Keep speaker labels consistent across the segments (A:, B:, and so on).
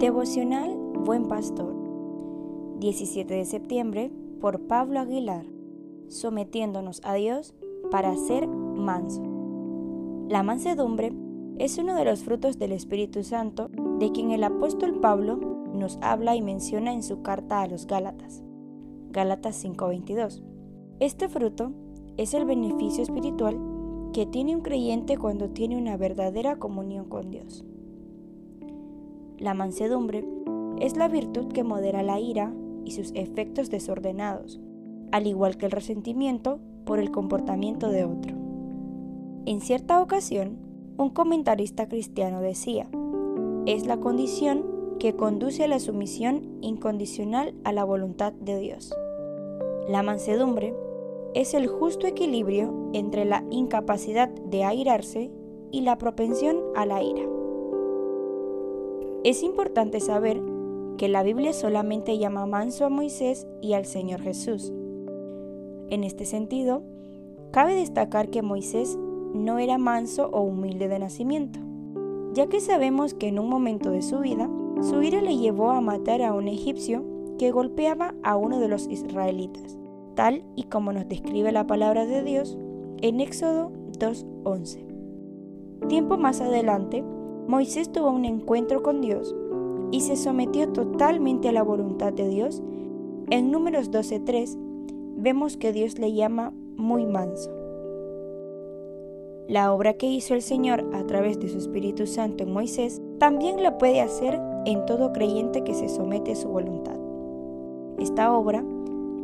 A: Devocional Buen Pastor, 17 de septiembre, por Pablo Aguilar, sometiéndonos a Dios para ser manso. La mansedumbre es uno de los frutos del Espíritu Santo de quien el apóstol Pablo nos habla y menciona en su carta a los Gálatas. Gálatas 5:22. Este fruto es el beneficio espiritual que tiene un creyente cuando tiene una verdadera comunión con Dios. La mansedumbre es la virtud que modera la ira y sus efectos desordenados, al igual que el resentimiento por el comportamiento de otro. En cierta ocasión, un comentarista cristiano decía, es la condición que conduce a la sumisión incondicional a la voluntad de Dios. La mansedumbre es el justo equilibrio entre la incapacidad de airarse y la propensión a la ira. Es importante saber que la Biblia solamente llama manso a Moisés y al Señor Jesús. En este sentido, cabe destacar que Moisés no era manso o humilde de nacimiento, ya que sabemos que en un momento de su vida, su ira le llevó a matar a un egipcio que golpeaba a uno de los israelitas, tal y como nos describe la palabra de Dios en Éxodo 2.11. Tiempo más adelante, Moisés tuvo un encuentro con Dios y se sometió totalmente a la voluntad de Dios. En números 12.3 vemos que Dios le llama muy manso. La obra que hizo el Señor a través de su Espíritu Santo en Moisés también la puede hacer en todo creyente que se somete a su voluntad. Esta obra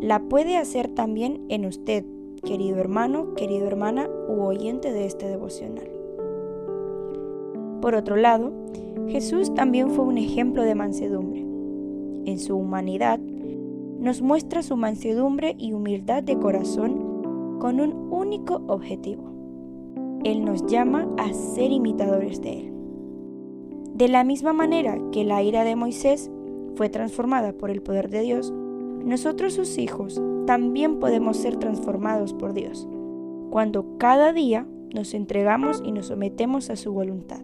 A: la puede hacer también en usted, querido hermano, querida hermana u oyente de este devocional. Por otro lado, Jesús también fue un ejemplo de mansedumbre. En su humanidad, nos muestra su mansedumbre y humildad de corazón con un único objetivo. Él nos llama a ser imitadores de Él. De la misma manera que la ira de Moisés fue transformada por el poder de Dios, nosotros sus hijos también podemos ser transformados por Dios, cuando cada día nos entregamos y nos sometemos a su voluntad.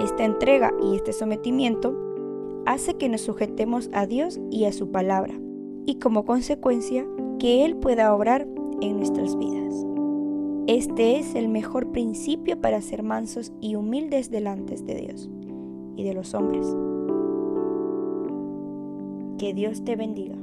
A: Esta entrega y este sometimiento hace que nos sujetemos a Dios y a su palabra, y como consecuencia que Él pueda obrar en nuestras vidas. Este es el mejor principio para ser mansos y humildes delante de Dios y de los hombres. Que Dios te bendiga.